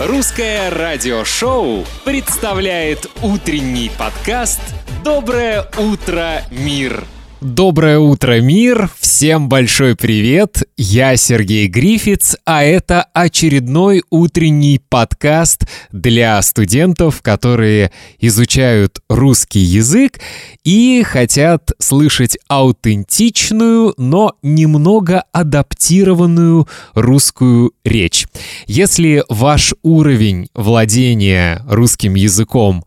Русское радиошоу представляет утренний подкаст «Доброе утро, мир». Доброе утро, мир! Всем большой привет! Я Сергей Грифиц, а это очередной утренний подкаст для студентов, которые изучают русский язык и хотят слышать аутентичную, но немного адаптированную русскую речь. Если ваш уровень владения русским языком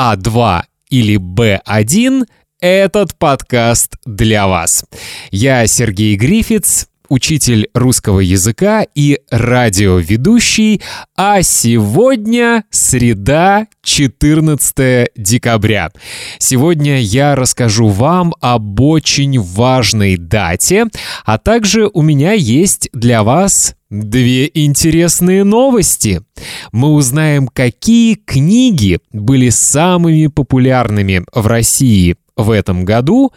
А2 или Б1 – этот подкаст для вас. Я Сергей Грифиц, учитель русского языка и радиоведущий, а сегодня среда, 14 декабря. Сегодня я расскажу вам об очень важной дате, а также у меня есть для вас Две интересные новости. Мы узнаем, какие книги были самыми популярными в России в этом году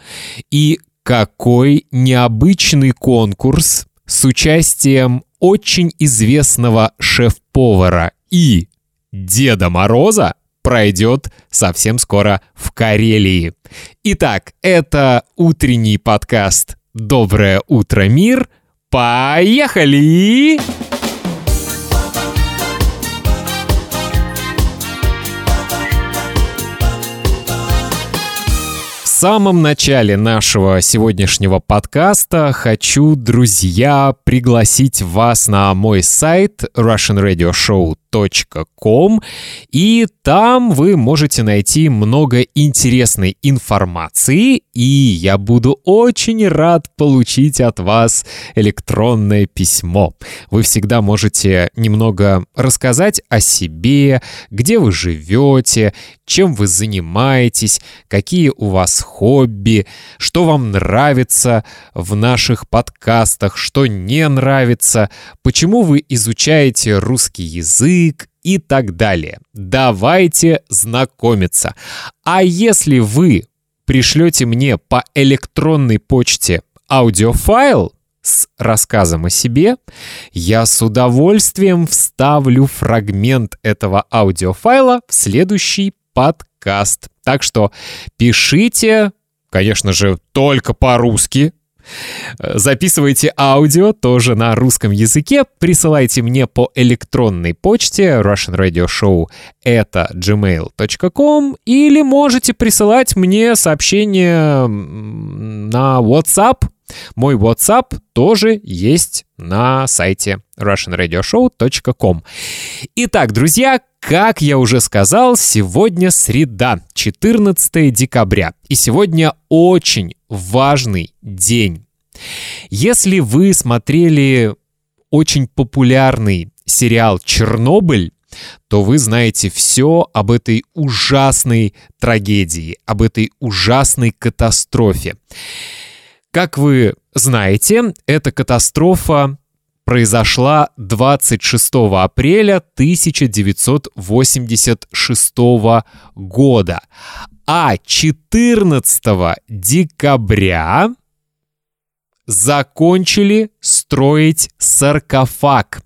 и какой необычный конкурс с участием очень известного шеф-повара и Деда Мороза пройдет совсем скоро в Карелии. Итак, это утренний подкаст «Доброе утро, мир». Поехали! Поехали! Самом начале нашего сегодняшнего подкаста хочу, друзья, пригласить вас на мой сайт russianradioshow.com и там вы можете найти много интересной информации и я буду очень рад получить от вас электронное письмо. Вы всегда можете немного рассказать о себе, где вы живете, чем вы занимаетесь, какие у вас хобби, что вам нравится в наших подкастах, что не нравится, почему вы изучаете русский язык и так далее. Давайте знакомиться. А если вы пришлете мне по электронной почте аудиофайл с рассказом о себе, я с удовольствием вставлю фрагмент этого аудиофайла в следующий подкаст. Так что пишите, конечно же, только по-русски, Записывайте аудио тоже на русском языке, присылайте мне по электронной почте Russian Radio Show это gmail.com или можете присылать мне сообщение на WhatsApp. Мой WhatsApp тоже есть на сайте russianradioshow.com. Итак, друзья, как я уже сказал, сегодня среда, 14 декабря. И сегодня очень важный день. Если вы смотрели очень популярный сериал «Чернобыль», то вы знаете все об этой ужасной трагедии, об этой ужасной катастрофе. Как вы знаете, эта катастрофа произошла 26 апреля 1986 года, а 14 декабря закончили строить саркофаг,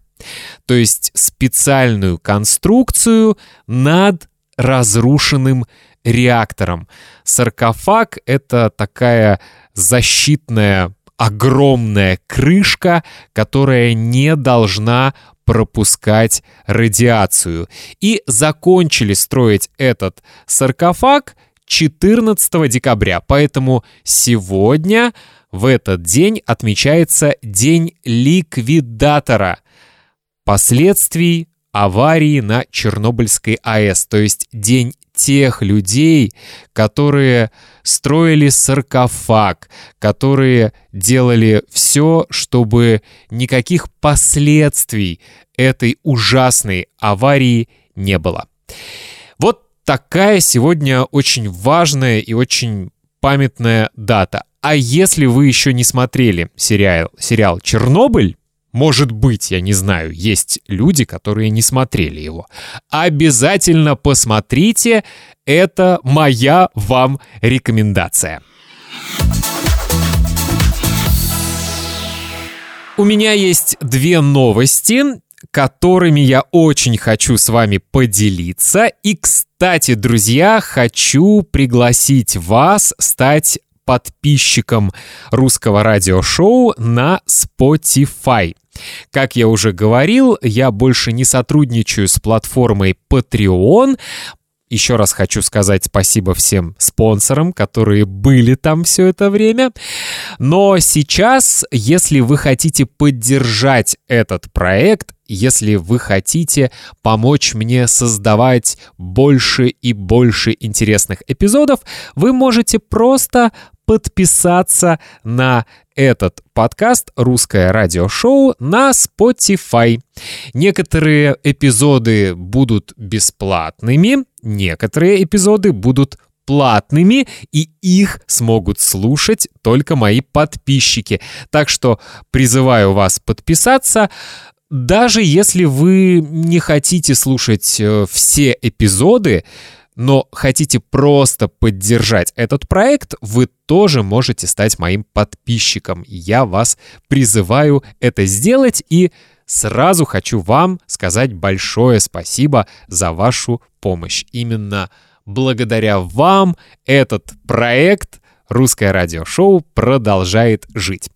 то есть специальную конструкцию над разрушенным реактором. Саркофаг — это такая защитная огромная крышка, которая не должна пропускать радиацию. И закончили строить этот саркофаг 14 декабря. Поэтому сегодня, в этот день, отмечается День ликвидатора последствий аварии на Чернобыльской АЭС, то есть День тех людей, которые строили саркофаг, которые делали все, чтобы никаких последствий этой ужасной аварии не было. Вот такая сегодня очень важная и очень памятная дата. А если вы еще не смотрели сериал, сериал «Чернобыль», может быть, я не знаю, есть люди, которые не смотрели его. Обязательно посмотрите, это моя вам рекомендация. У меня есть две новости. которыми я очень хочу с вами поделиться. И, кстати, друзья, хочу пригласить вас стать подписчиком русского радиошоу на Spotify. Как я уже говорил, я больше не сотрудничаю с платформой Patreon, еще раз хочу сказать спасибо всем спонсорам, которые были там все это время. Но сейчас, если вы хотите поддержать этот проект, если вы хотите помочь мне создавать больше и больше интересных эпизодов, вы можете просто подписаться на этот подкаст «Русское радиошоу» на Spotify. Некоторые эпизоды будут бесплатными, некоторые эпизоды будут платными, и их смогут слушать только мои подписчики. Так что призываю вас подписаться. Даже если вы не хотите слушать э, все эпизоды, но хотите просто поддержать этот проект, вы тоже можете стать моим подписчиком. Я вас призываю это сделать и сразу хочу вам сказать большое спасибо за вашу помощь. Именно благодаря вам этот проект «Русское радиошоу» продолжает жить.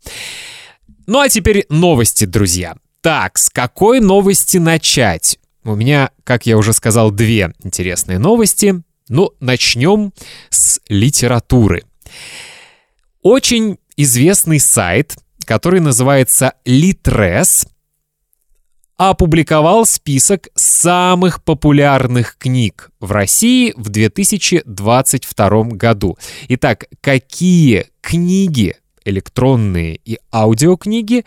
Ну а теперь новости, друзья. Так, с какой новости начать? У меня, как я уже сказал, две интересные новости. Ну, начнем с литературы. Очень известный сайт, который называется Litres, опубликовал список самых популярных книг в России в 2022 году. Итак, какие книги, электронные и аудиокниги,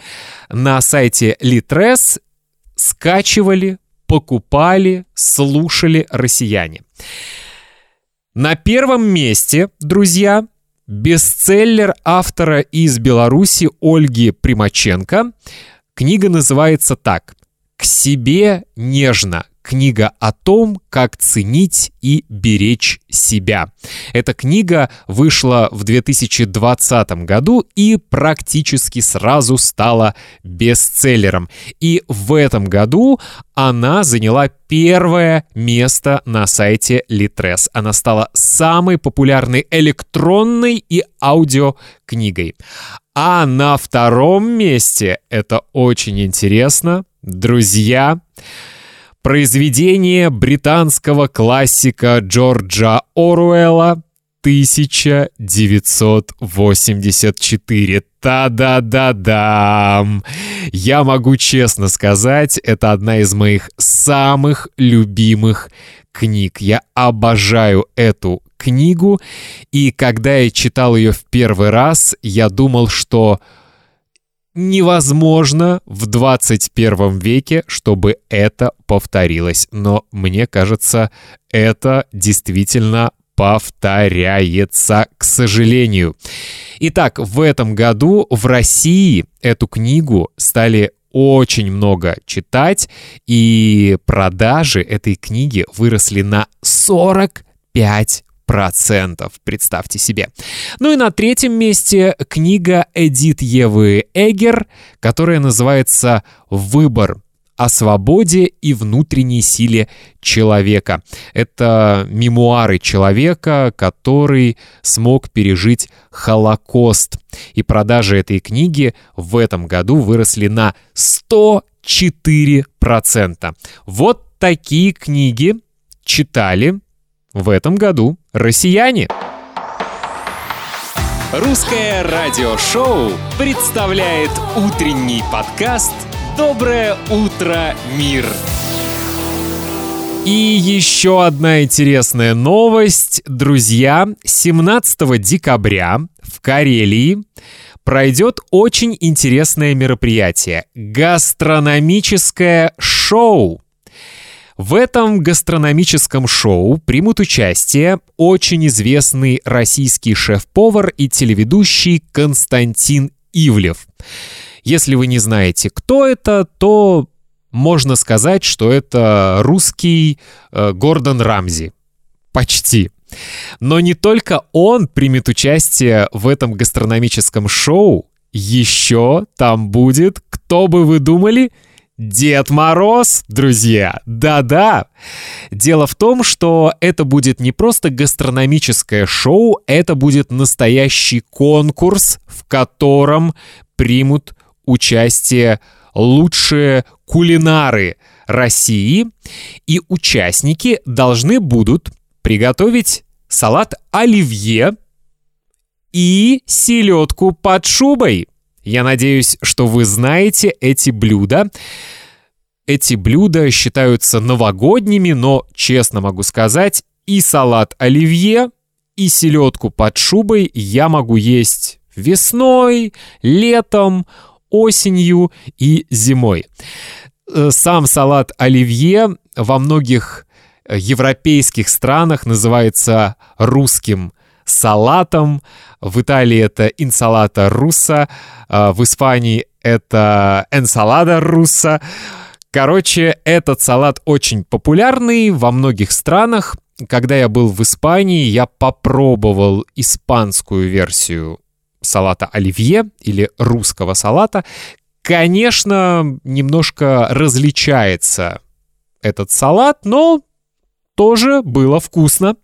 на сайте Litres скачивали, покупали, слушали россияне. На первом месте, друзья, бестселлер автора из Беларуси Ольги Примаченко. Книга называется так «К себе нежно. Книга о том, как ценить и беречь себя. Эта книга вышла в 2020 году и практически сразу стала бестселлером. И в этом году она заняла первое место на сайте Litres. Она стала самой популярной электронной и аудиокнигой. А на втором месте, это очень интересно, друзья, Произведение британского классика Джорджа Оруэлла 1984. Та-да-да-дам! Я могу честно сказать, это одна из моих самых любимых книг. Я обожаю эту книгу, и когда я читал ее в первый раз, я думал, что невозможно в 21 веке, чтобы это повторилось. Но мне кажется, это действительно повторяется, к сожалению. Итак, в этом году в России эту книгу стали очень много читать, и продажи этой книги выросли на 45 процентов, представьте себе. Ну и на третьем месте книга Эдит Евы Эгер, которая называется «Выбор о свободе и внутренней силе человека. Это мемуары человека, который смог пережить Холокост. И продажи этой книги в этом году выросли на 104%. Вот такие книги читали в этом году россияне. Русское радиошоу представляет утренний подкаст «Доброе утро, мир». И еще одна интересная новость. Друзья, 17 декабря в Карелии пройдет очень интересное мероприятие – гастрономическое шоу. В этом гастрономическом шоу примут участие очень известный российский шеф-повар и телеведущий Константин Ивлев. Если вы не знаете, кто это, то можно сказать, что это русский э, Гордон Рамзи. Почти. Но не только он примет участие в этом гастрономическом шоу, еще там будет, кто бы вы думали, Дед Мороз, друзья, да-да. Дело в том, что это будет не просто гастрономическое шоу, это будет настоящий конкурс, в котором примут участие лучшие кулинары России, и участники должны будут приготовить салат оливье и селедку под шубой. Я надеюсь, что вы знаете эти блюда. Эти блюда считаются новогодними, но, честно могу сказать, и салат оливье, и селедку под шубой я могу есть весной, летом, осенью и зимой. Э, сам салат оливье во многих европейских странах называется русским салатом. В Италии это инсалата русса, а в Испании это энсалада русса. Короче, этот салат очень популярный во многих странах. Когда я был в Испании, я попробовал испанскую версию салата оливье или русского салата. Конечно, немножко различается этот салат, но тоже было вкусно.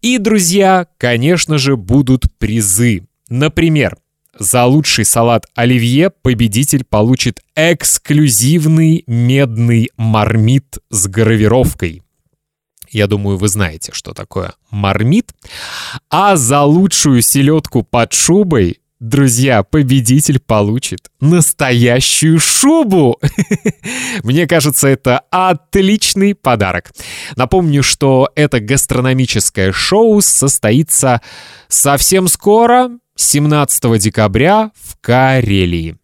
И, друзья, конечно же, будут призы. Например, за лучший салат оливье победитель получит эксклюзивный медный мармит с гравировкой. Я думаю, вы знаете, что такое мармит. А за лучшую селедку под шубой Друзья, победитель получит настоящую шубу. Мне кажется, это отличный подарок. Напомню, что это гастрономическое шоу состоится совсем скоро, 17 декабря в Карелии.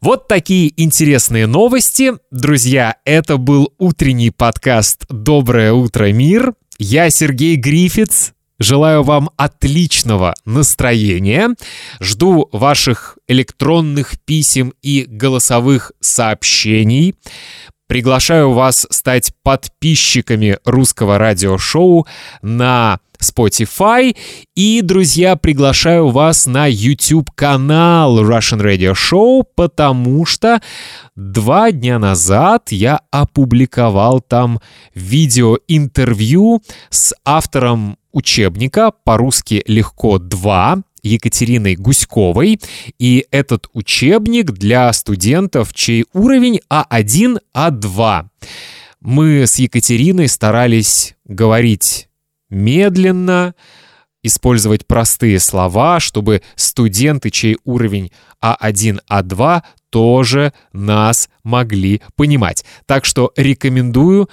Вот такие интересные новости. Друзья, это был утренний подкаст «Доброе утро, мир». Я Сергей Грифиц. Желаю вам отличного настроения. Жду ваших электронных писем и голосовых сообщений. Приглашаю вас стать подписчиками русского радиошоу на Spotify. И, друзья, приглашаю вас на YouTube-канал Russian Radio Show, потому что два дня назад я опубликовал там видеоинтервью с автором учебника «По-русски легко 2», Екатериной Гуськовой. И этот учебник для студентов, чей уровень А1, А2. Мы с Екатериной старались говорить медленно, использовать простые слова, чтобы студенты, чей уровень А1, А2, тоже нас могли понимать. Так что рекомендую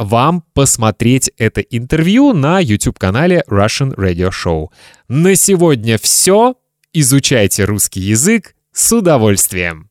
вам посмотреть это интервью на YouTube-канале Russian Radio Show. На сегодня все. Изучайте русский язык с удовольствием.